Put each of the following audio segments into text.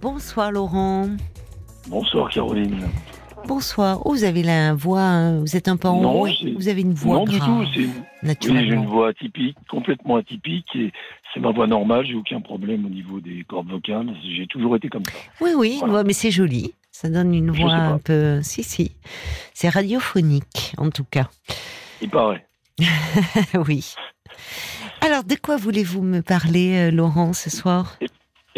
Bonsoir Laurent. Bonsoir Caroline. Bonsoir. Oh, vous avez la voix, hein, vous êtes un peu enroué. Vous avez une voix Non du tout, c'est oui, j'ai naturellement. une voix atypique, complètement atypique et c'est ma voix normale, j'ai aucun problème au niveau des cordes vocales, j'ai toujours été comme ça. Oui, oui, Voilà. ouais, mais c'est joli. Ça donne une voix un peu. Si, si. C'est radiophonique, en tout cas. Il paraît. oui. Alors, de quoi voulez-vous me parler, euh, Laurent, ce soir?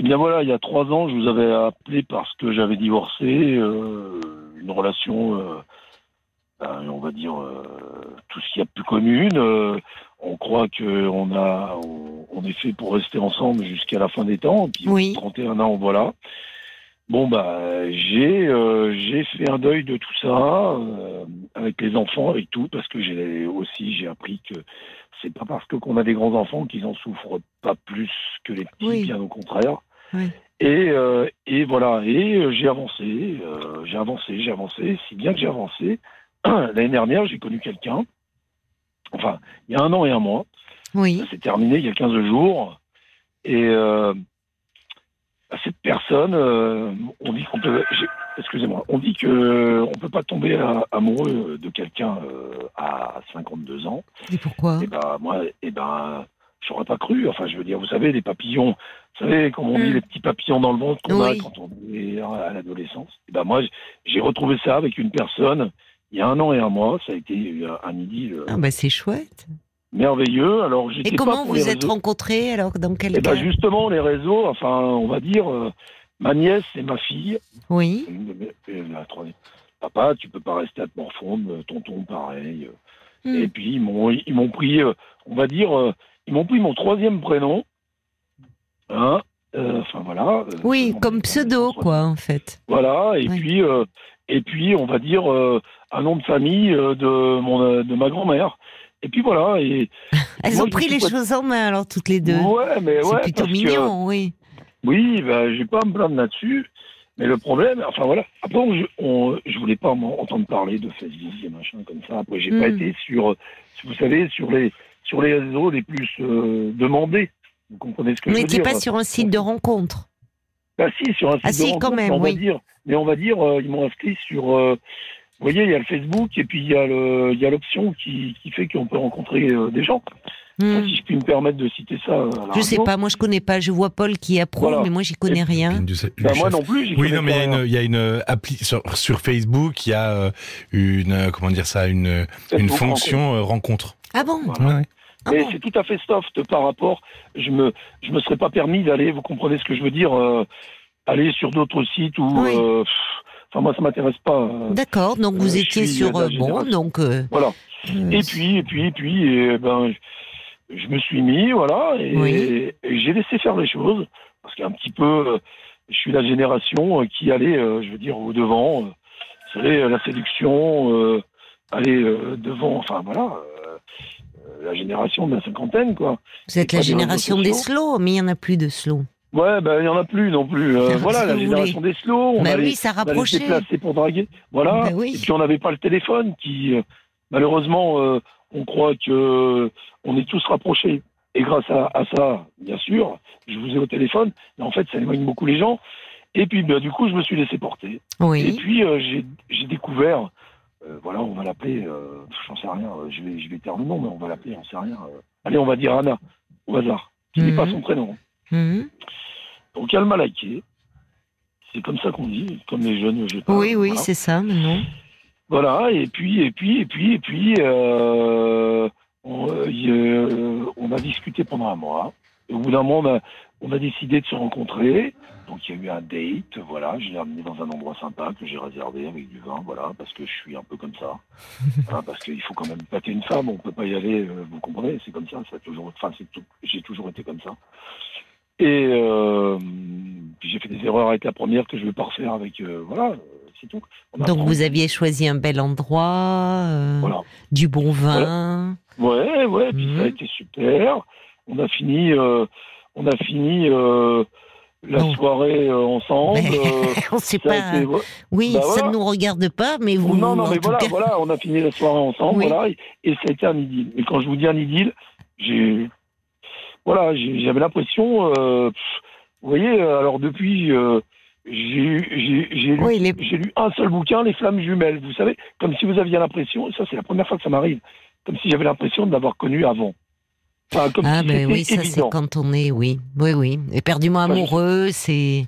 Eh bien voilà, il y a trois ans, je vous avais appelé parce que j'avais divorcé, euh, une relation, euh, ben, on va dire, euh, tout ce qu'il y a de plus commune. on croit qu'on a, on, on est fait pour rester ensemble jusqu'à la fin des temps. Et puis, Oui. 31 ans, voilà. Bon bah j'ai j'ai fait un deuil de tout ça avec les enfants avec tout parce que j'ai aussi j'ai appris que c'est pas parce que qu'on a des grands enfants qu'ils en souffrent pas plus que les petits Oui. bien au contraire Oui. et euh, et voilà et euh, j'ai avancé euh, j'ai avancé j'ai avancé si bien que j'ai avancé l'année dernière j'ai connu quelqu'un enfin il y a un an et un mois Oui. ça s'est terminé il y a 15 jours. Et euh, à cette personne, on dit qu'on peut. Excusez-moi, on dit que on peut pas tomber à- amoureux de quelqu'un à 52 ans. Et pourquoi? Et ben moi, et ben j'aurais pas cru. Enfin, je veux dire, vous savez, les papillons. Vous savez, comme on dit, Mm. les petits papillons dans le ventre qu'on a quand on est à l'adolescence. Et ben moi, j'ai retrouvé ça avec une personne. Il y a un an et un mois, ça a été un idylle Ah, bah, c'est chouette. merveilleux. Alors, j'étais Et pas comment pour vous les êtes réseaux. rencontrés alors Dans quel Eh ben justement, les réseaux, enfin, on va dire, euh, ma nièce et ma fille, Oui. euh, la troisième. Papa, tu peux pas rester à te morfondre, euh, tonton, pareil. euh. Hmm. Et puis, ils m'ont, ils m'ont pris, euh, on va dire, euh, ils m'ont pris mon troisième prénom. Hein, euh, enfin, voilà. euh, Oui, comme pseudo, quoi, en fait. Voilà, et Oui. puis, euh, et puis, on va dire, euh, un nom de famille de, mon, de ma grand-mère. Et puis voilà. Et, Elles Moi, ont pris les pas- choses en main, alors, toutes les deux. ouais, mais c'est ouais, plutôt parce que- mignon, oui. Oui, ben, je vais pas à me plaindre là-dessus. Mais le problème, enfin voilà. Après, je, on, je voulais pas entendre parler de Facebook et machin comme ça. Après, j'ai pas Hmm. été sur, vous savez, sur les sur les réseaux les plus euh, demandés. Vous comprenez ce que je veux n'étiez dire pas sur un site de rencontre. Bah si, sur un site Ah de si, quand rencontre, même, mais on va dire. Mais on va dire, euh, ils m'ont inscrit sur. euh, vous voyez, il y a le Facebook et puis il y a l'option qui, qui fait qu'on peut rencontrer des gens. Hmm. Enfin, si je puis me permettre de citer ça. à la Je sais radio. pas, moi je connais pas. Je vois Paul qui approuve, Voilà. mais moi j'y connais Et- rien. Une du- du Bah, moi non plus. Oui, connais non, mais il y a une, il y a une euh, appli sur, sur Facebook, il y a euh, une, comment dire ça, une, fonction euh, rencontre. Ah bon Voilà. Ouais, ouais. Ah Mais bon c'est tout à fait soft par rapport. Je me, je me serais pas permis d'aller. Vous comprenez ce que je veux dire euh, Aller sur d'autres sites où. Oui. euh, Enfin, moi, ça m'intéresse pas. euh, D'accord, donc vous Euh, étiez sur euh, bon, donc. euh, Voilà. euh, Et puis, et puis, et puis, et ben, je, je me suis mis, voilà, et, Oui. et j'ai laissé faire les choses parce qu'un petit peu, je suis la génération qui allait, je veux dire, au devant. Vous savez, la séduction, aller devant. Enfin, voilà. La génération de la cinquantaine, quoi. vous êtes la génération des sociaux. slow, mais il y en a plus de slow. Ouais, ben il y en a plus non plus. Euh, voilà, la génération des slow. On allait, oui, ça on allait se rapprochait. déplacer pour draguer. Voilà. Oui. Et puis on n'avait pas le téléphone qui, euh, malheureusement, euh, on croit que on est tous rapprochés. Et grâce à, à ça, bien sûr, je vous ai au téléphone. Mais en fait, ça éloigne beaucoup les gens. Et puis, ben, du coup, je me suis laissé porter. Et Oui. puis, euh, j'ai j'ai découvert. Euh, voilà, on va l'appeler. Euh, j'en sais rien. euh, Je vais, je vais taire le nom, mais on va l'appeler. On sait rien. euh. allez, on va dire Anna au hasard. Qui n'est pas Mhm. son prénom. Mhm. Donc elle m'a liké. C'est comme ça qu'on dit, comme les jeunes. je parle, Oui, oui, voilà. c'est ça maintenant. Voilà, et puis, et puis, et puis, et puis, on, on a discuté pendant un mois. Et au bout d'un mois, on a, on a décidé de se rencontrer. Donc il y a eu un date, voilà. Je l'ai amené dans un endroit sympa que j'ai réservé avec du vin, voilà, parce que je suis un peu comme ça. Hein, parce qu'il faut quand même pâter une femme, on peut pas y aller, euh, vous comprenez, c'est comme ça, ça toujours, enfin, c'est tout- j'ai toujours été comme ça. Et euh, puis j'ai fait des erreurs avec la première que je vais pas refaire avec, euh, voilà, c'est tout. On Donc vous aviez choisi un bel endroit, euh, Voilà. du bon vin. Ouais, ouais, puis ça a été super. On a fini, euh, on a fini euh, la soirée euh, ensemble. Euh, on sait pas. été- Oui, Bah ça voilà. ne nous regarde pas, mais vous. non, non, mais voilà, cas- voilà, on a fini la soirée ensemble, Oui. voilà, et, et ça a été un idylle. Mais quand je vous dis un idylle, j'ai, voilà, j'ai- j'avais l'impression, euh, vous voyez, alors depuis, j'ai lu, Oui, les- j'ai lu un seul bouquin, Les Flammes Jumelles. Vous savez, comme si vous aviez l'impression, ça c'est la première fois que ça m'arrive, comme si j'avais l'impression de l'avoir connu avant. Enfin, comme Ah si ben oui, ça c'est quand on est, oui, oui, oui, éperdument amoureux, c'est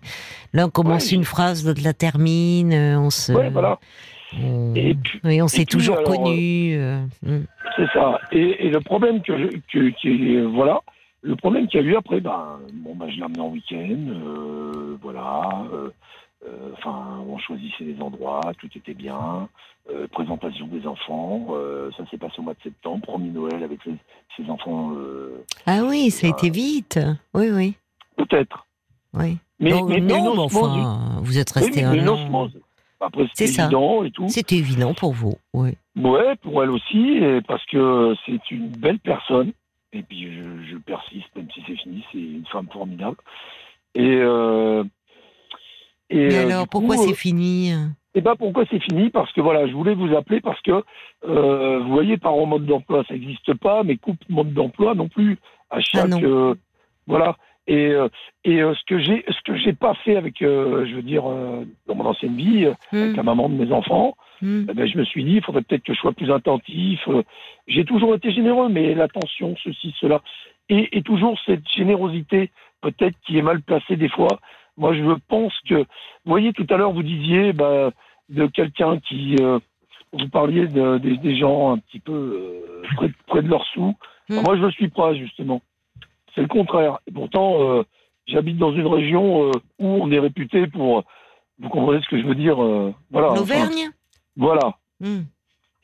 l'un commence une phrase, l'autre la termine, euh, on se, Ouais, voilà, on, Et puis- oui, on s'est toujours alors, connus. euh, hmm. c'est ça. Et, et le problème que, je, voilà, le problème qu'il y a eu après, ben, bon, ben, je l'ai amené en week-end, euh, voilà. euh, euh, Enfin, on choisissait les endroits, tout était bien. Euh, présentation des enfants, euh, ça s'est passé au mois de septembre. Premier Noël avec les- ses enfants, euh, Ah oui, ça a été vite. Oui, oui, peut-être. oui. Mais, non, mais, non, mais enfin, vous êtes oui, resté une un. Après, C'est évident et tout. C'était évident pour vous, oui. Ouais, pour elle aussi, et parce que c'est une belle personne. Et puis je, je persiste, même si c'est fini, c'est une femme formidable. Et, euh, et Mais euh, alors, pourquoi c'est euh, fini Eh ben pourquoi c'est fini? Parce que voilà, je voulais vous appeler parce que euh, vous voyez, par en mode d'emploi, ça n'existe pas, mais coupe mode d'emploi non plus. À chaque non. euh, voilà. Et, euh, et euh, ce que j'ai, ce que j'ai pas fait avec, euh, je veux dire, euh, dans mon ancienne vie, euh, avec Hmm, la maman de mes enfants, hmm. eh ben, je me suis dit, il faudrait peut-être que je sois plus attentif. Euh, J'ai toujours été généreux, mais l'attention, ceci, cela. Et, et toujours cette générosité, peut-être qui est mal placée des fois. Moi, je pense que, vous voyez, tout à l'heure, vous disiez bah, de quelqu'un qui, euh, vous parliez de- des- des gens un petit peu euh, près, près de leur sous. Mm. Moi, je ne suis pas, justement. C'est le contraire. Et pourtant, euh, j'habite dans une région où on est réputé pour, vous comprenez ce que je veux dire voilà, enfin, L'Auvergne? Voilà. Hmm.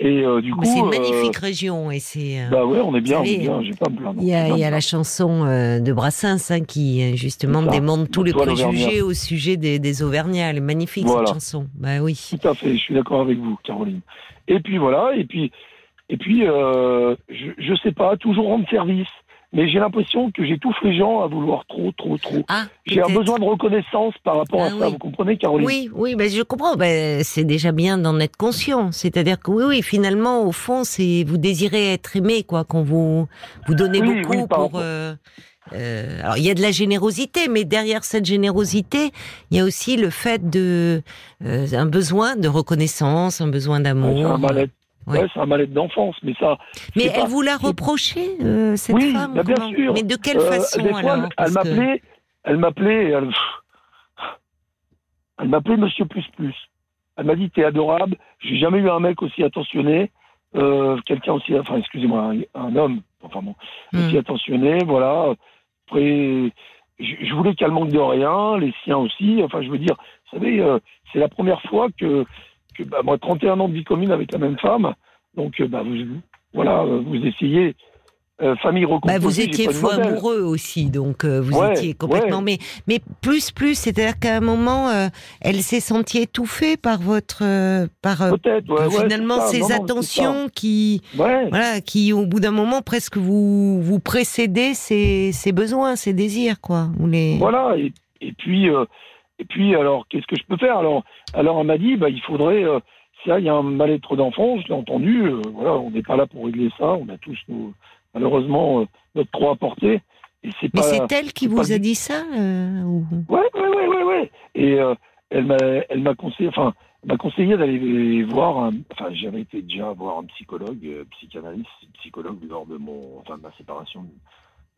Et euh, du coup, Mais C'est une euh, magnifique région et c'est. euh, bah ouais, on est bien, on est bien. J'ai pas me. Il y a, y me la chanson de Brassens hein, qui justement démonte tous les préjugés au sujet des, des Auvergnats. Elle est magnifique Voilà. cette chanson. Bah oui. Tout à fait, je suis d'accord avec vous, Caroline. Et puis voilà, et puis, et puis, euh, je, je sais pas, toujours rendre service. Mais j'ai l'impression que j'étouffe les gens à vouloir trop, trop, trop. Ah, J'ai un besoin de reconnaissance par rapport Ah à ça, vous comprenez, Caroline? Oui, oui, ben je comprends. Ben, c'est déjà bien d'en être conscient. C'est-à-dire que oui, oui, finalement, au fond, c'est vous désirez être aimé, quoi, qu'on vous vous donnez Oui, beaucoup oui, pour. euh, euh, alors il y a de la générosité, mais derrière cette générosité, il y a aussi le fait de euh, un besoin de reconnaissance, un besoin d'amour. C'est un mal-être. Ouais. C'est un mal-être d'enfance, mais ça. mais elle pas- vous l'a reproché, euh, cette Oui, femme bah, bien comment sûr. Mais de quelle Euh, façon des fois, alors elle, elle que- m'appelait, elle m'appelait, elle, elle m'appelait Monsieur Plus Plus. Elle m'a dit t'es adorable. J'ai jamais eu un mec aussi attentionné, euh, quelqu'un aussi, enfin excusez-moi, un, un homme, enfin bon, Hmm. aussi attentionné, voilà. Après, je, je voulais qu'elle manque de rien, les siens aussi. Enfin, je veux dire, vous savez, c'est la première fois que, que bah, moi, 31 ans de vie commune avec la même femme, donc euh, bah, vous, voilà, euh, vous essayez euh, famille recomposée. Bah, vous étiez fou amoureux aussi, donc euh, vous Ouais, étiez complètement. ouais. Mais, mais plus, plus, c'est-à-dire qu'à un moment, euh, elle s'est sentie étouffée par votre, par Peut-être, ouais, finalement ces Non, non, c'est attentions qui, voilà, qui au bout d'un moment presque vous vous précédez ses, ses besoins, ses désirs, quoi. Vous les. voilà. Et, et puis, et puis, alors, qu'est-ce que je peux faire? Alors, alors, elle m'a dit, bah, il faudrait. euh, ça, il y a un mal-être d'enfant, je l'ai entendu. euh, voilà, on n'est pas là pour régler ça. On a tous, nos, malheureusement, euh, notre trop à porter. Et c'est Mais c'est elle qui vous a but. dit ça ou- Ouais, ouais, ouais, ouais, ouais. Et elle m'a, elle m'a conseillé, enfin, m'a conseillé d'aller voir un, enfin, j'avais été déjà voir un psychologue, psychanalyste, psychologue lors de mon, enfin, de ma séparation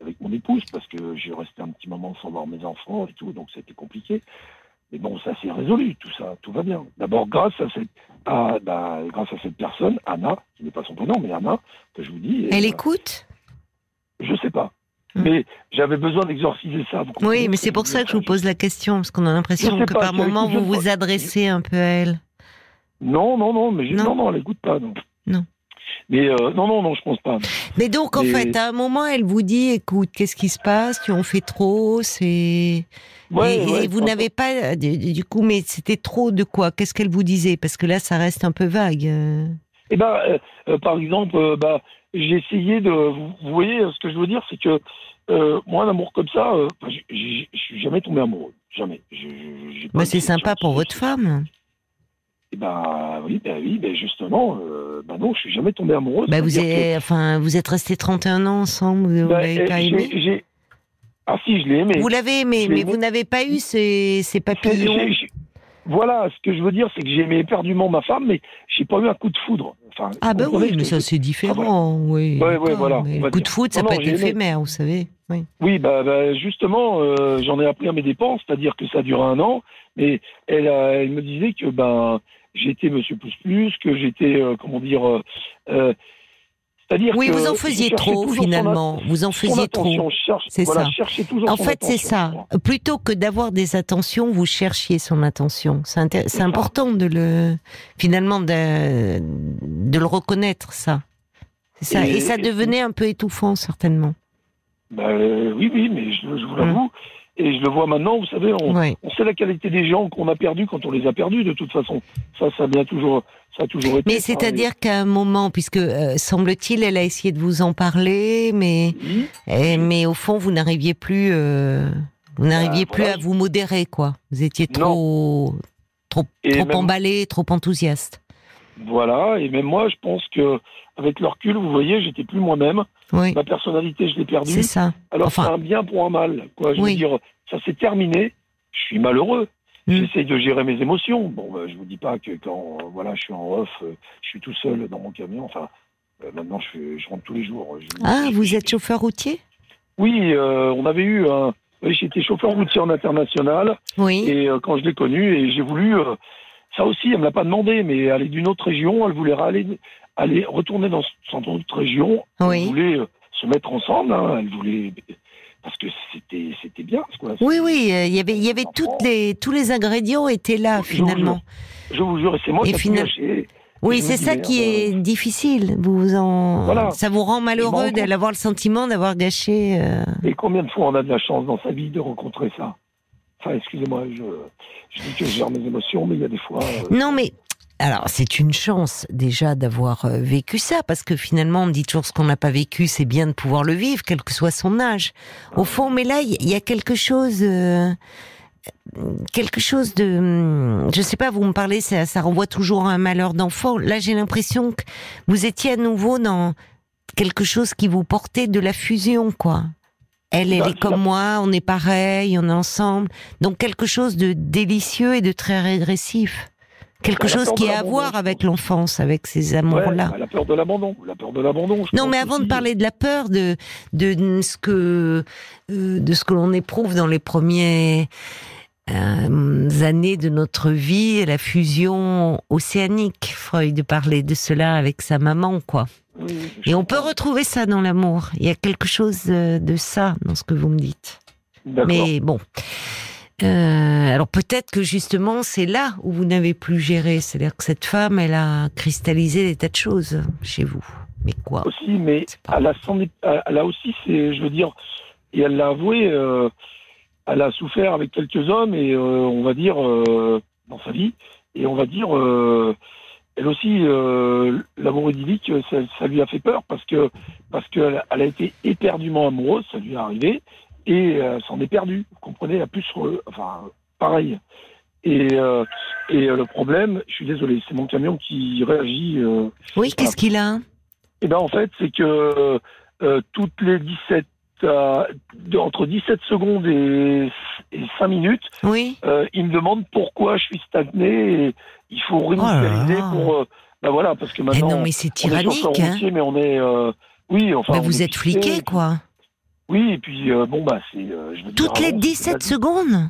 avec mon épouse parce que j'ai resté un petit moment sans voir mes enfants et tout, donc c'était compliqué. Mais bon, ça s'est résolu, tout ça, tout va bien. D'abord, grâce à cette, à, bah, grâce à cette personne, Anna, qui n'est pas son prénom, mais Anna, que je vous dis. et, Elle euh, écoute? Je sais pas. Hmm. Mais j'avais besoin d'exorciser ça. Oui, mais ce c'est pour ça que je vous pose la question, parce qu'on a l'impression que pas, par moment vous vous adressez un peu à elle. Non, non, non, mais non, non, elle n'écoute pas, non. Non. Mais euh, non, non, non, je pense pas. Mais donc, en Mais- fait, à un moment, elle vous dit, écoute, qu'est-ce qui se passe? Tu en fais trop, c'est... Ouais, et, et vous n'avez pas, du, coup, mais c'était trop de quoi? Qu'est-ce qu'elle vous disait? Parce que là, ça reste un peu vague. Eh ben, euh, euh, par exemple, euh, bah, j'ai essayé de. Vous, vous voyez, ce que je veux dire, c'est que euh, moi, un amour comme ça, je suis jamais tombé amoureux, jamais. Je- Bah, c'est sympa pour votre femme. Eh ben, oui, ben oui, ben justement, euh, ben non, je suis jamais tombé amoureux. Bah, vous, C'est-à-dire que- êtes, enfin, vous êtes restés 31 ans ensemble, vous Ben, j'ai- Ah si, je l'ai aimé. Vous l'avez aimé, mais aimé. vous n'avez pas eu ces, ces papillons. Voilà, ce que je veux dire, c'est que j'ai aimé éperdument ma femme, mais j'ai pas eu un coup de foudre. Enfin, Ah ben oui, mais ça c'est différent, oui. Ouais, ouais, d'accord, voilà, mais le coup de foot, ça Non, peut non, être éphémère, vous savez. Oui. Oui, bah, bah, justement, euh, j'en ai appris à mes dépenses, c'est-à-dire que ça dure un an, mais elle, me disait que ben j'étais Monsieur Plus Plus, que j'étais euh, comment dire, euh, c'est-à-dire Oui, que vous en faisiez trop finalement. Vous en faisiez trop. C'est voilà, ça. En fait, c'est ça. Plutôt que d'avoir des attentions, vous cherchiez son attention. C'est important de le, finalement, de, de le reconnaître, ça. Ça. Et, Et- ça devenait un peu étouffant, certainement. Bah, euh, oui, oui, mais je, je vous l'avoue, et je le vois maintenant. Vous savez, on, sait la qualité des gens qu'on a perdus quand on les a perdus. De toute façon, ça, ça a bien toujours, ça a toujours été. Mais c'est-à-dire qu'à un moment, puisque euh, semble-t-il, elle a essayé de vous en parler, mais oui, eh, mais au fond, vous n'arriviez plus, euh, vous n'arriviez Bah, plus voilà. à vous modérer, quoi. Vous étiez trop, trop, Et trop même- emballé, trop enthousiaste. Voilà, et même moi, je pense que avec le recul, vous voyez, j'étais plus moi-même. Oui, Ma personnalité, je l'ai perdue. c'est ça. Alors enfin- c'est un bien pour un mal. Quoi. Je Oui. veux dire, ça s'est terminé. Je suis malheureux. Mm. J'essaye de gérer mes émotions. Bon, bah, je vous dis pas que quand euh, voilà, je suis en off, euh, je suis tout seul dans mon camion. Enfin, euh, maintenant, je, rentre tous les jours. Je- Ah, je- vous êtes chauffeur routier? Oui, euh, on avait eu un. Oui, j'étais chauffeur routier en international Oui. et quand je l'ai connu et j'ai voulu. Euh, ça aussi, elle me l'a pas demandé, mais aller d'une autre région, elle voulait aller, aller retourner dans cette autre région. Oui. Elle voulait euh, se mettre ensemble. hein, elle voulait parce que c'était c'était bien. Quoi. Oui, oui, euh, il y avait, il y avait toutes les, tous les ingrédients étaient là Je vous finalement. Je vous jure, c'est moi Et qui ai final- gâché. Oui, c'est ça qui est difficile. Vous en, Voilà. ça vous rend malheureux d'avoir le sentiment d'avoir gâché. euh, Et combien de fois on a de la chance dans sa vie de rencontrer ça? Enfin, excusez-moi, je, je dis que je gère mes émotions, mais il y a des fois. euh, Non, mais alors c'est une chance déjà d'avoir euh, vécu ça, parce que finalement on dit toujours ce qu'on n'a pas vécu, c'est bien de pouvoir le vivre, quel que soit son âge. Au fond, mais là il y a quelque chose, euh, quelque chose de, je sais pas, vous me parlez, ça, ça renvoie toujours à un malheur d'enfant. Là j'ai l'impression que vous étiez à nouveau dans quelque chose qui vous portait de la fusion, quoi. Elle, elle Bah, est comme moi, on est pareil, on est ensemble. Donc quelque chose de délicieux et de très régressif. Quelque chose qui a à voir avec l'enfance, avec ces ouais, amours-là. la peur de l'abandon. La peur de l'abandon. Non, mais avant de parler de la peur, de de ce que euh, de ce que l'on éprouve dans les premières euh, années de notre vie, la fusion océanique. Freud parlait de cela avec sa maman, quoi. Oui, Et on peut retrouver ça dans l'amour. Il y a quelque chose euh, de ça dans ce que vous me dites. Mais bon. Euh, alors peut-être que justement c'est là où vous n'avez plus géré, c'est-à-dire que cette femme, elle a cristallisé des tas de choses chez vous. Mais quoi Aussi, mais elle a, son- elle a aussi, c'est, je veux dire, et elle l'a avoué, euh, elle a souffert avec quelques hommes et euh, on va dire dans sa vie, et on va dire, elle aussi, euh, l'amour idyllique, ça, ça lui a fait peur parce que parce qu'elle elle a été éperdument amoureuse, ça lui est arrivé, et euh, elle s'en est perdue. Vous comprenez, la plus, re- enfin, pareil. Et, euh, et euh, le problème, je suis désolé, c'est mon camion qui réagit. euh, Oui, qu'est-ce qu'il a? Eh ben en fait, c'est que euh, toutes les 17 euh, entre 17 secondes et, et 5 minutes, Oui. euh, il me demande pourquoi je suis stagné et il faut réinitialiser Oh là là. pour euh, ben voilà parce que maintenant non, mais c'est on est tyrannique. Hein. routier, mais on est euh, oui enfin Bah, vous êtes fliqué, quoi. Oui, et puis euh, bon bah c'est Toutes les avant, 17 c'était- secondes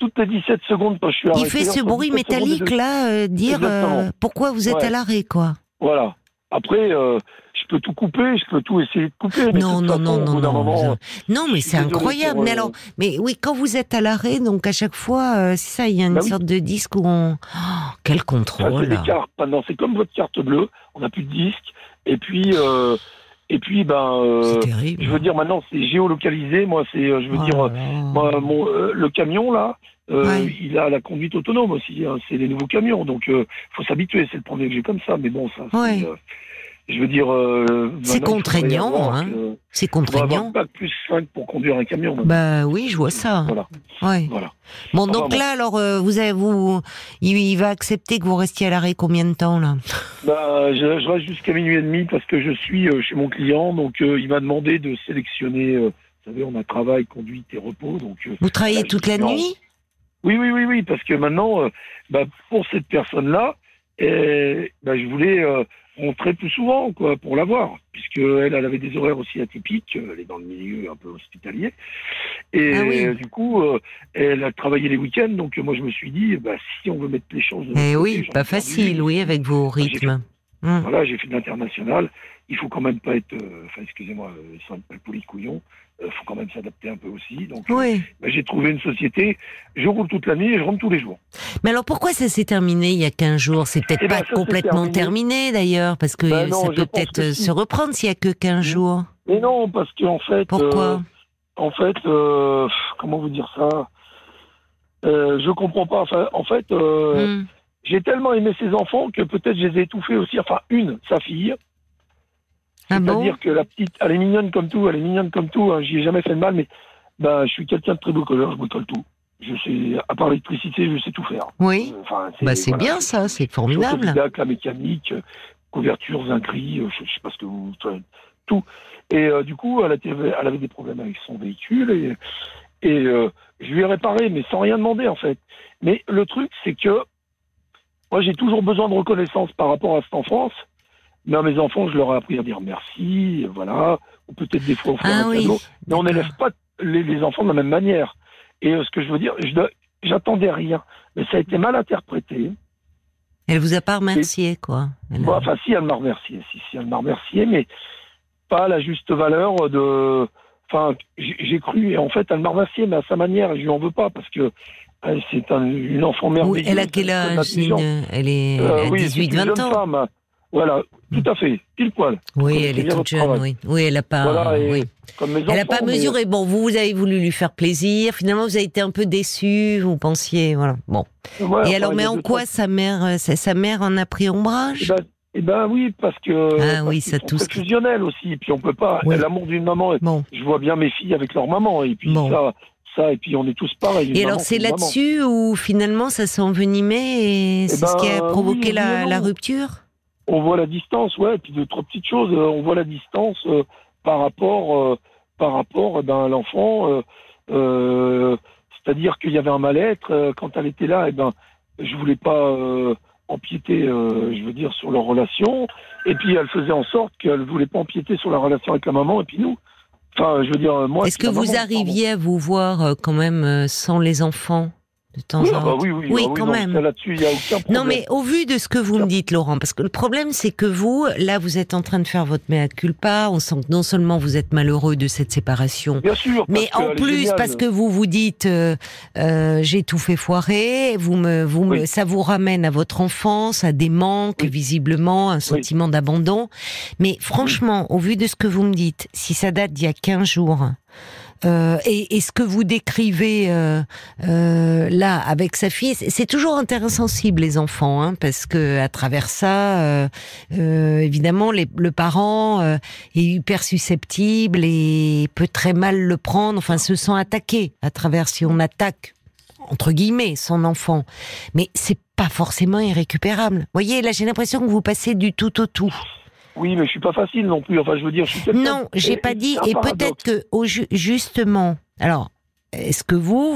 toutes les 17 secondes quand je suis Il arrêté fait ce bruit 17 secondes et métallique, là, dire pourquoi vous êtes Ouais. à l'arrêt, quoi. Voilà. Après, euh, peux tout couper, je peux tout essayer de couper. Mais Non, de non, façon, non, non, non. moment, Non, mais c'est incroyable. pour, Mais euh, alors, mais oui, quand vous êtes à l'arrêt, donc à chaque fois, euh, c'est ça, il y a une Bah oui. sorte de disque où on. Oh, quel Ça, contrôle c'est des cartes. Maintenant, c'est comme votre carte bleue. On n'a plus de disque. Et puis, euh, et puis, ben, euh, C'est terrible. je veux dire, maintenant, c'est géolocalisé. Moi, c'est, euh, je veux Oh dire, euh, moi, mon, euh, le camion là, euh, Ouais. il a la conduite autonome aussi. hein. c'est les nouveaux camions, donc euh, faut s'habituer. C'est le premier que j'ai comme ça. Mais bon, ça, Ouais. euh, je veux dire, euh, C'est contraignant, hein. C'est contraignant. bac plus 5 pour conduire un camion. maintenant. Bah oui, je vois ça. Voilà, Ouais. voilà. Bon, Enfin, donc bon. là, alors, euh, vous avez, vous, il, va accepter que vous restiez à l'arrêt combien de temps là? Bah, je, je reste jusqu'à minuit et demi parce que je suis euh, chez mon client, donc euh, il m'a demandé de sélectionner. Vous savez, on a travail, conduite et repos. Donc, Vous travaillez toute la nuit? Oui, oui, oui, oui, parce que maintenant, bah, pour cette personne-là, eh, bah, je voulais rentrer plus souvent, quoi, pour la voir, puisque elle, avait des horaires aussi atypiques. euh, Elle est dans le milieu un peu hospitalier, et Ah oui. du coup, euh, elle a travaillé les week-ends. Donc, euh, moi, je me suis dit, bah, si on veut mettre les choses. de Eh oui, pas perdu. facile, oui, avec vos j'ai rythmes. Hum. Voilà, j'ai fait de l'international. Il faut quand même pas être, euh, enfin, excusez-moi, euh, ils sont pas polis couillons. Il faut quand même s'adapter un peu aussi. Donc, euh, Oui. bah, j'ai trouvé une société. Je roule toute la nuit et je rentre tous les jours. Mais alors pourquoi ça s'est terminé il y a 15 jours? C'est peut-être Eh ben, pas complètement terminé. terminé d'ailleurs, parce que Ben non, ça peut peut-être euh, si. se reprendre s'il y a que 15 jours. Mais non, parce qu'en fait, Pourquoi? euh, en fait, euh, comment vous dire ça? Euh, Je comprends pas. Enfin, en fait, euh, Hum. J'ai tellement aimé ses enfants que peut-être je les ai étouffés aussi. Enfin, une, sa fille. Ah bon C'est-à-dire que la petite, elle est mignonne comme tout, elle est mignonne comme tout. Hein, J'y ai jamais fait de mal, mais ben, je suis quelqu'un de très bricoleur, je bricole tout. Je sais, à part l'électricité, je sais tout faire. Oui. Euh, Enfin, Bah c'est voilà, bien ça, c'est formidable. la mécanique, euh, couverture, zincerie, euh, je, je sais pas ce que vous, tout. Et euh, du coup, elle, était- elle avait des problèmes avec son véhicule et, et euh, je lui ai réparé, mais sans rien demander en fait. Mais le truc, c'est que moi, j'ai toujours besoin de reconnaissance par rapport à cette enfance. Mais à mes enfants, je leur ai appris à dire merci, voilà, ou peut-être des fois offrir Ah un oui. cadeau. Mais on n'élève pas les, les enfants de la même manière. Et euh, ce que je veux dire, je j'attendais rien, mais ça a été mal interprété. Elle vous a pas remercié quoi. Elle a- Bon, enfin, si elle m'a remercié, si, si elle m'a remercié, mais pas à la juste valeur de. Enfin, j'ai cru, et en fait, elle m'a remercié, mais à sa manière, et je lui en veux pas, parce que c'est un- une enfant Oui, merveilleuse. elle a quel âge. Une- Elle est Euh, elle a oui, c'est 18, une 20 jeune ans. femme. Voilà, tout à fait, pile poil, Oui, elle c'est est toute jeune, oui. Oui, elle a pas. Voilà, oui. Elle n'a pas mais- mesuré. Bon, vous, vous avez voulu lui faire plaisir. Finalement, vous avez été un peu déçu. Vous pensiez, voilà. Bon. Ouais, Et alors, mais en quoi sa mère, euh, sa, mère en a pris Eh ombrage ben, eh ben oui, parce que. Ah parce oui, ça très fusionnels aussi, et puis on peut pas. Oui. L'amour d'une maman, Bon. je vois bien mes filles avec leur maman, et puis Bon. ça, ça, et puis on est tous pareils. Et alors, c'est là-dessus où finalement ça s'est envenimé et c'est ce qui a ben, provoqué oui, la, rupture? On voit la distance, ouais, et puis deux trois petites choses. euh, on voit la distance euh, par rapport, euh, par rapport eh ben, à l'enfant. euh, C'est-à-dire qu'il y avait un mal-être quand elle était là. Et ben, je voulais pas empiéter, euh, je veux dire, sur leur relation. Et puis elle faisait en sorte qu'elle voulait pas empiéter sur la relation avec la maman et puis nous. Enfin, je veux dire, moi. Est-ce que vous arriviez à vous voir euh, quand même euh, sans les enfants? De temps. Oui, en ah bah temps oui, oui, Oui, ah oui, quand non, même. ça, Là-dessus, il y a aucun problème. Non, mais au vu de ce que vous me dites, Laurent, parce que le problème, c'est que vous, là, vous êtes en train de faire votre mea culpa. On sent que non seulement vous êtes malheureux de cette séparation, Bien sûr. mais en plus, parce que vous vous dites, euh, euh, j'ai tout fait foirer, vous me, vous me, ça vous ramène à votre enfance, à des manques, visiblement, un sentiment d'abandon. Mais franchement, au vu de ce que vous me dites, si ça date d'il y a 15 jours, euh, et, ce que vous décrivez euh, euh, là avec sa fille, c'est toujours intersensible les enfants, hein, parce que à travers ça, évidemment, le parent est hyper susceptible et peut très mal le prendre, enfin se sent attaqué à travers si on attaque entre guillemets son enfant, mais c'est pas forcément irrécupérable. Voyez, là j'ai l'impression que vous passez du tout au tout. Oui, mais je suis pas facile non plus. Enfin, je veux dire, je suis Non, j'ai pas dit. Et peut-être que, ju- justement, alors, est-ce que vous,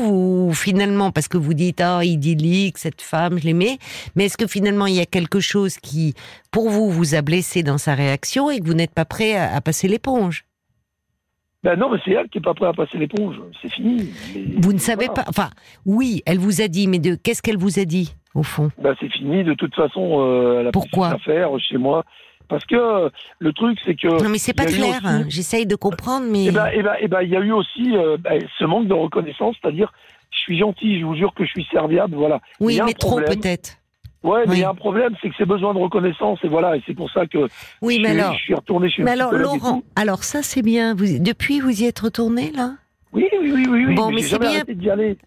vous, finalement, parce que vous dites, ah, idyllique, cette femme, je l'aimais, mais est-ce que finalement, il y a quelque chose qui, pour vous, vous a blessé dans sa réaction et que vous n'êtes pas prêt à, à passer l'éponge? Ben non, mais c'est elle qui est pas prête à passer l'éponge. C'est fini. Mais Vous ne savez voilà. pas. Enfin, oui, elle vous a dit, mais de qu'est-ce qu'elle vous a dit, au fond? Ben c'est fini. De toute façon, euh, elle a Pourquoi? plus faire chez moi. Parce que le truc, c'est que. Non, mais c'est pas clair. aussi- hein. J'essaye de comprendre, mais. Eh ben, eh ben, eh ben, il y a eu aussi euh, ben, ce manque de reconnaissance, c'est-à-dire, je suis gentil, je vous jure que je suis serviable, voilà. il oui, mais trop peut-être. Ouais, mais Oui. il y a un problème, c'est que c'est besoin de reconnaissance, et voilà, et c'est pour ça que Oui, je, mais suis- alors. je suis retourné chez Mais alors, Laurent, alors ça c'est bien. Vous, depuis, vous y êtes retourné là? Oui, oui, oui, oui, oui. Bon, mais mais c'est bien.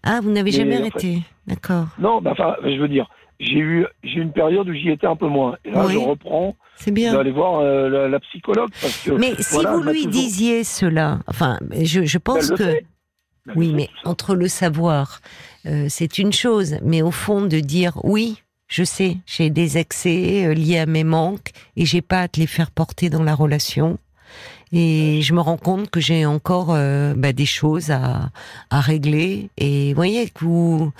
Ah, vous n'avez Mais, jamais arrêté. D'accord. Non, ben, enfin, je veux dire, j'ai eu, j'ai une période où j'y étais un peu moins. Et là, Oui. je reprends C'est bien. d'aller voir euh, la, la psychologue parce que. Mais si vous lui toujours- disiez cela, enfin, je, je pense que. fait. Oui, mais entre le savoir, euh, c'est une chose, mais au fond de dire oui, je sais, j'ai des excès euh, liés à mes manques et j'ai pas à te les faire porter dans la relation. Et je me rends compte que j'ai encore euh, bah, des choses à, à régler. Et vous voyez que vous,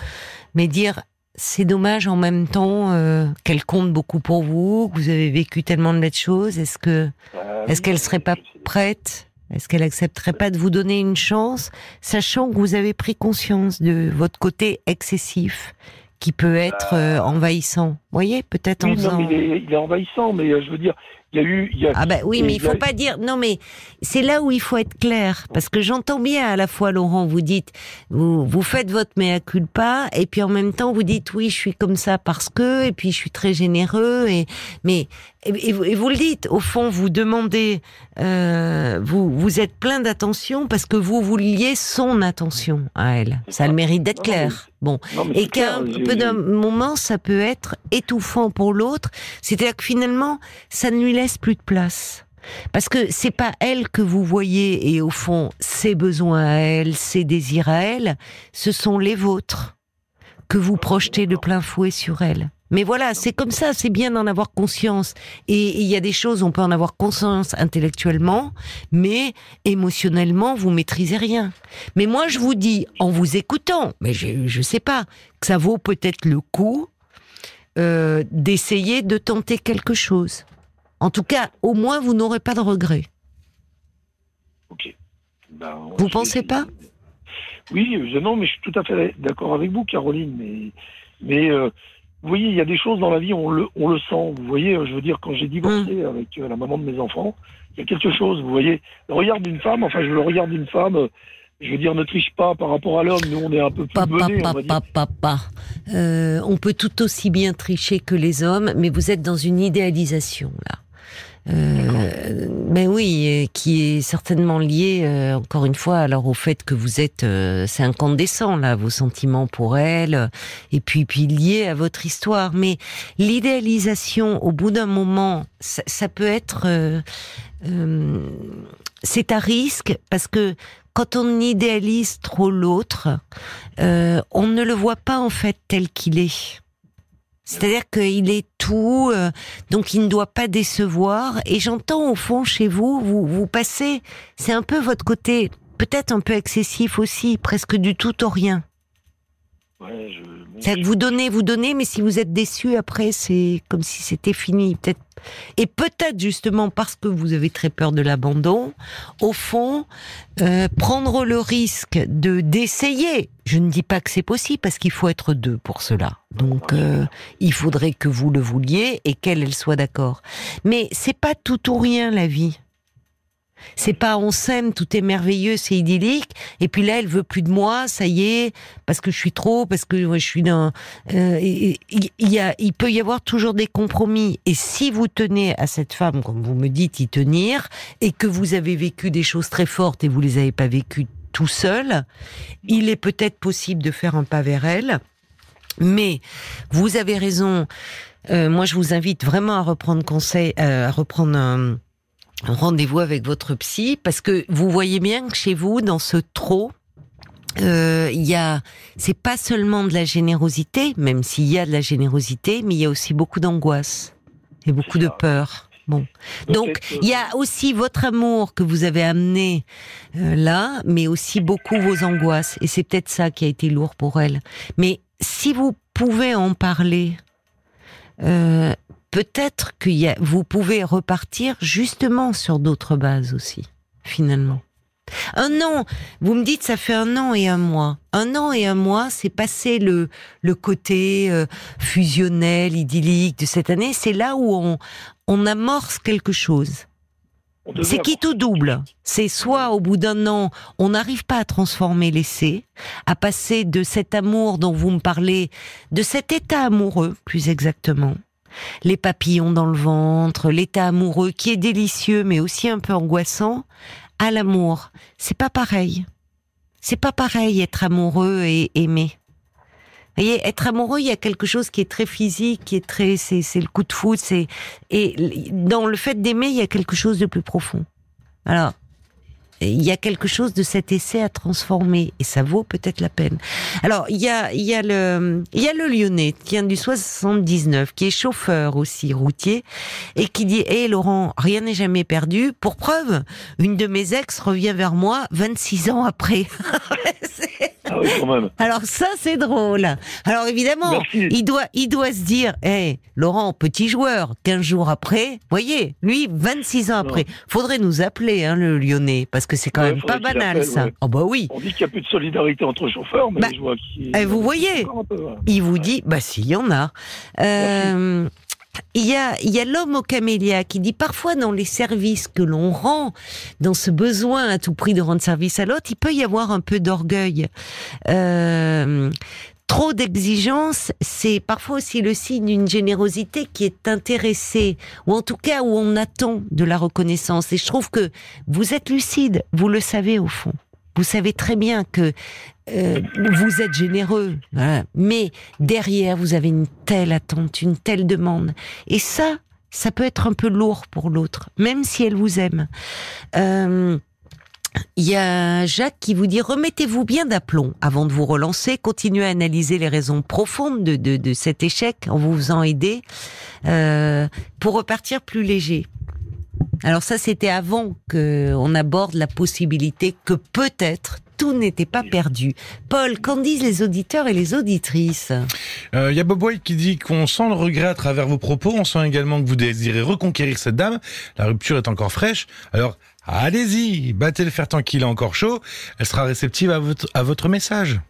mais dire c'est dommage en même temps euh, qu'elle compte beaucoup pour vous, que vous avez vécu tellement de belles choses. Est-ce que Euh, est-ce qu'elle serait pas prête? Est-ce qu'elle accepterait pas de vous donner une chance, sachant que vous avez pris conscience de votre côté excessif, qui peut être euh, envahissant? Vous voyez, peut-être en non, faisant. mais il, est, il est envahissant, mais euh, je veux dire, il y a eu. Il y a, Ah ben oui, et mais il a- faut pas dire. Non, mais c'est là où il faut être clair, parce que j'entends bien à la fois Laurent, vous dites, vous vous faites votre mea culpa, et puis en même temps vous dites oui, je suis comme ça parce que, et puis je suis très généreux, et mais et, vous, et vous le dites. Au fond, vous demandez, euh, vous vous êtes plein d'attention parce que vous vouliez son attention à elle. Ça a le mérite d'être clair. Bon. Non, Et qu'à un peu d'un moment, ça peut être étouffant pour l'autre. C'est-à-dire que finalement, ça ne lui laisse plus de place. Parce que c'est pas elle que vous voyez et au fond, ses besoins à elle, ses désirs à elle, ce sont les vôtres que vous projetez de plein fouet sur elle. Mais voilà, c'est comme ça, c'est bien d'en avoir conscience. Et il y a des choses, on peut en avoir conscience intellectuellement, mais émotionnellement, vous maîtrisez rien. Mais moi, je vous dis, en vous écoutant, mais je, je sais pas, que ça vaut peut-être le coup euh, d'essayer de tenter quelque chose. En tout cas, au moins, vous n'aurez pas de regrets. Ok. Ben, Vous pensez pas? Oui, je, non, mais je suis tout à fait d'accord avec vous, Caroline. Mais, mais euh, vous voyez, il y a des choses dans la vie, on le, on le sent. Vous voyez, euh, je veux dire, quand j'ai divorcé Hum. avec euh, la maman de mes enfants, il y a quelque chose. Vous voyez, le regard d'une femme, enfin, je le regard d'une femme. euh, Je veux dire, ne triche pas par rapport à l'homme. Nous, on est un peu plus Papa, menés, on va dire. papa, papa. Euh, on peut tout aussi bien tricher que les hommes, mais vous êtes dans une idéalisation là. Euh, ben oui, qui est certainement liée, euh, encore une fois, alors au fait que vous êtes, euh, c'est incandescent là, vos sentiments pour elle, et puis puis lié à votre histoire. Mais l'idéalisation, au bout d'un moment, ça, ça peut être, euh, euh, c'est à risque parce que quand on idéalise trop l'autre, euh, on ne le voit pas en fait tel qu'il est. C'est-à-dire qu'il est tout, euh, donc il ne doit pas décevoir. Et j'entends au fond chez vous, vous, vous passez, c'est un peu votre côté, peut-être un peu excessif aussi, presque du tout au rien. Ouais, je- bon, C'est-à-dire que vous donnez, vous donnez, mais si vous êtes déçu après, c'est comme si c'était fini. Peut-être et peut-être justement parce que vous avez très peur de l'abandon, au fond, euh, prendre le risque de d'essayer. Je ne dis pas que c'est possible parce qu'il faut être deux pour cela. Donc euh, il faudrait que vous le vouliez et qu'elle elle soit d'accord. Mais c'est pas tout ou rien la vie. C'est pas on s'aime, tout est merveilleux, c'est idyllique. Et puis là, elle veut plus de moi, ça y est, parce que je suis trop, parce que je suis dans. euh, Il y peut y avoir toujours des compromis. Et si vous tenez à cette femme, comme vous me dites, y tenir, et que vous avez vécu des choses très fortes et vous les avez pas vécues tout seul, il est peut-être possible de faire un pas vers elle. Mais vous avez raison. Euh, moi, je vous invite vraiment à reprendre conseil, euh, à reprendre un rendez-vous avec votre psy, parce que vous voyez bien que chez vous, dans ce trop, euh, il y a, c'est pas seulement de la générosité, même s'il y a de la générosité, mais il y a aussi beaucoup d'angoisse et beaucoup de peur. Bon, donc il y a aussi votre amour que vous avez amené euh, là, mais aussi beaucoup vos angoisses, et c'est peut-être ça qui a été lourd pour elle. Mais si vous pouvez en parler, euh, peut-être que y a, vous pouvez repartir justement sur d'autres bases aussi, finalement. Un an, vous me dites ça fait un an et un mois. Un an et un mois, c'est passé le le côté euh, fusionnel, idyllique de cette année. C'est là où on on amorce quelque chose. C'est qui tout double. C'est soit au bout d'un an, on n'arrive pas à transformer l'essai, à passer de cet amour dont vous me parlez, de cet état amoureux, plus exactement. Les papillons dans le ventre, l'état amoureux qui est délicieux mais aussi un peu angoissant, à l'amour. C'est pas pareil. C'est pas pareil être amoureux et aimer. Vous voyez, être amoureux, il y a quelque chose qui est très physique, qui est très, c'est, c'est le coup de foudre, c'est, et dans le fait d'aimer, il y a quelque chose de plus profond. Alors, il y a quelque chose de cet essai à transformer et ça vaut peut-être la peine. Alors il y a il y a le il y a le Lyonnais qui vient du 79 qui est chauffeur aussi routier et qui dit hé Laurent rien n'est jamais perdu pour preuve une de mes ex revient vers moi 26 ans après. Ah oui, quand même. Alors ça c'est drôle. Alors évidemment, Merci. il doit il doit se dire hé Laurent petit joueur 15 jours après, voyez, lui 26 ans après. Faudrait nous appeler hein, le Lyonnais parce que c'est quand Ouais, même pas banal appelle, ça. ouais. Oh bah oui. On dit qu'il n'y a plus de solidarité entre chauffeurs, mais Bah, je vois qu'il. eh, vous voyez. Il vous dit, bah si, il y en a. Euh, il y a, il y a l'homme au camélia qui dit parfois dans les services que l'on rend, dans ce besoin à tout prix de rendre service à l'autre, il peut y avoir un peu d'orgueil. Euh, trop d'exigence, c'est parfois aussi le signe d'une générosité qui est intéressée, ou en tout cas où on attend de la reconnaissance. Et je trouve que vous êtes lucide, vous le savez au fond. Vous savez très bien que euh, vous êtes généreux, mais derrière vous avez une telle attente, une telle demande, et ça, ça peut être un peu lourd pour l'autre, même si elle vous aime. Euh, il y a Jacques qui vous dit remettez-vous bien d'aplomb avant de vous relancer, continuez à analyser les raisons profondes de, de, de cet échec en vous faisant aider euh, pour repartir plus léger. Alors ça, c'était avant qu'on aborde la possibilité que peut-être tout n'était pas perdu. Paul, qu'en disent les auditeurs et les auditrices? Euh, Il y a Bob White qui dit qu'on sent le regret à travers vos propos. On sent également que vous désirez reconquérir cette dame. La rupture est encore fraîche. Alors, allez-y, battez le fer tant qu'il est encore chaud. Elle sera réceptive à votre, à votre message.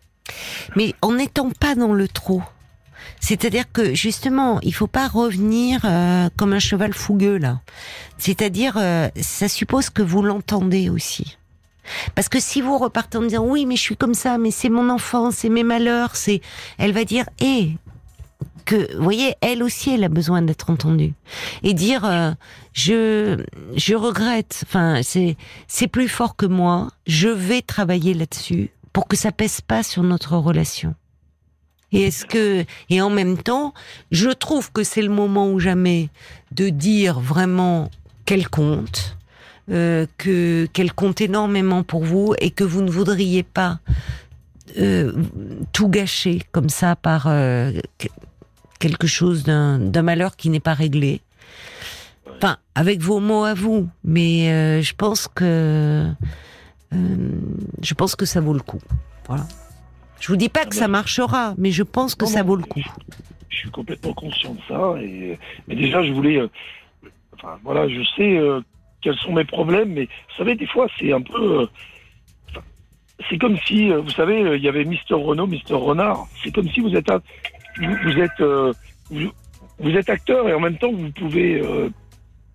Mais en n'étant pas dans le trop. C'est-à-dire que justement, il faut pas revenir euh, comme un cheval fougueux là. C'est-à-dire, euh, ça suppose que vous l'entendez aussi. Parce que si vous repartez en disant oui, mais je suis comme ça, mais c'est mon enfance, c'est mes malheurs, c'est, elle va dire, hé, que, vous voyez, elle aussi, elle a besoin d'être entendue et dire, euh, je, je regrette. Enfin, c'est, c'est plus fort que moi. Je vais travailler là-dessus pour que ça pèse pas sur notre relation. Et en même temps, je trouve que c'est le moment ou jamais de dire vraiment qu'elle compte, euh, que qu'elle compte énormément pour vous et que vous ne voudriez pas euh, tout gâcher comme ça par euh, que- quelque chose d'un malheur qui n'est pas réglé. Enfin, avec vos mots à vous, mais je pense que je pense que ça vaut le coup. Voilà. Je vous dis pas que ça marchera, mais je pense que Non, ça vaut le coup. Je suis complètement conscient de ça. Et, mais déjà, je voulais. euh, enfin, voilà, je sais euh, quels sont mes problèmes, mais vous savez, des fois, c'est un peu. euh, c'est comme si, euh, vous savez, euh, il y avait Mister Renault, Mister Renard. C'est comme si vous êtes, un- vous, vous êtes, euh, vous, vous êtes acteur et en même temps, vous pouvez euh,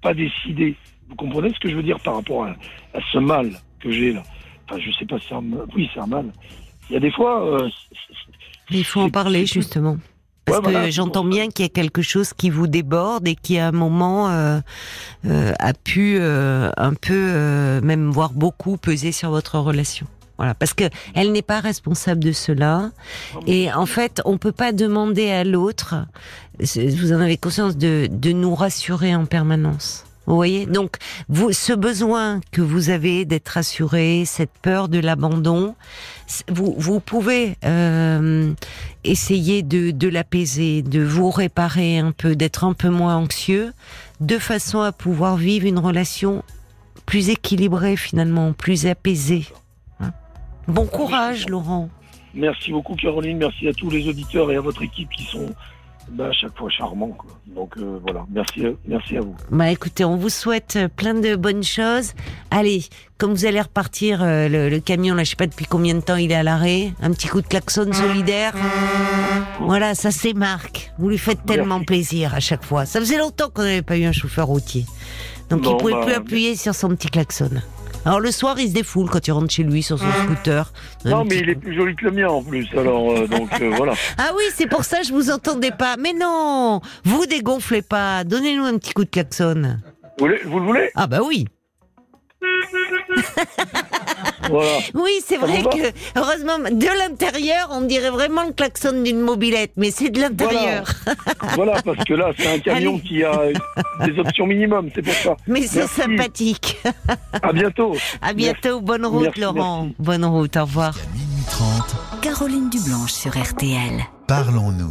pas décider. Vous comprenez ce que je veux dire par rapport à, à ce mal que j'ai là? Enfin, je sais pas si c'est un mal. Oui, c'est un mal. Il y a des fois. euh, il faut en parler justement. Parce Ouais, que j'entends bien qu'il y a quelque chose qui vous déborde et qui à un moment euh, euh, a pu un peu, même voire beaucoup, peser sur votre relation. Voilà, parce que elle n'est pas responsable de cela. Et en fait, on peut pas demander à l'autre, vous en avez conscience, de, de nous rassurer en permanence. Vous voyez Donc, vous, ce besoin que vous avez d'être rassuré, cette peur de l'abandon, vous, vous pouvez euh, essayer de, de l'apaiser, de vous réparer un peu, d'être un peu moins anxieux, de façon à pouvoir vivre une relation plus équilibrée finalement, plus apaisée. Hein Bon courage, Laurent. Merci beaucoup Caroline, merci à tous les auditeurs et à votre équipe qui sont bah, à chaque fois charmants. quoi. Donc euh, voilà, merci, à- merci à vous. Bah écoutez, on vous souhaite euh, plein de bonnes choses. Allez, comme vous allez repartir euh, le, le camion, là, je sais pas depuis combien de temps il est à l'arrêt, un petit coup de klaxon solidaire. Voilà, ça c'est Marc. Vous lui faites tellement Merci. plaisir à chaque fois. Ça faisait longtemps qu'on n'avait pas eu un chauffeur routier. Donc il Bon, pouvait bah, plus appuyer sur son petit klaxon. Alors le soir, il se défoule quand il rentre chez lui sur son scooter. Un Non, mais il est plus joli que le mien en plus, alors euh, donc euh, voilà. Ah oui, c'est pour ça que je vous entendais pas. Mais non, vous dégonflez pas. Donnez-nous un petit coup de klaxon. Vous, voulez- vous le voulez? Ah bah oui. Voilà. Oui, c'est vrai que, heureusement, de l'intérieur, on dirait vraiment le klaxon d'une mobilette, mais c'est de l'intérieur. voilà, parce que là, c'est un camion Allez. qui a des options minimum, c'est pour ça. Mais c'est sympathique. À bientôt. À bientôt. Bonne route, Merci, Laurent. merci. Bonne route. Au revoir. À minuit 30, Caroline Dublanche sur RTL. parlons-nous.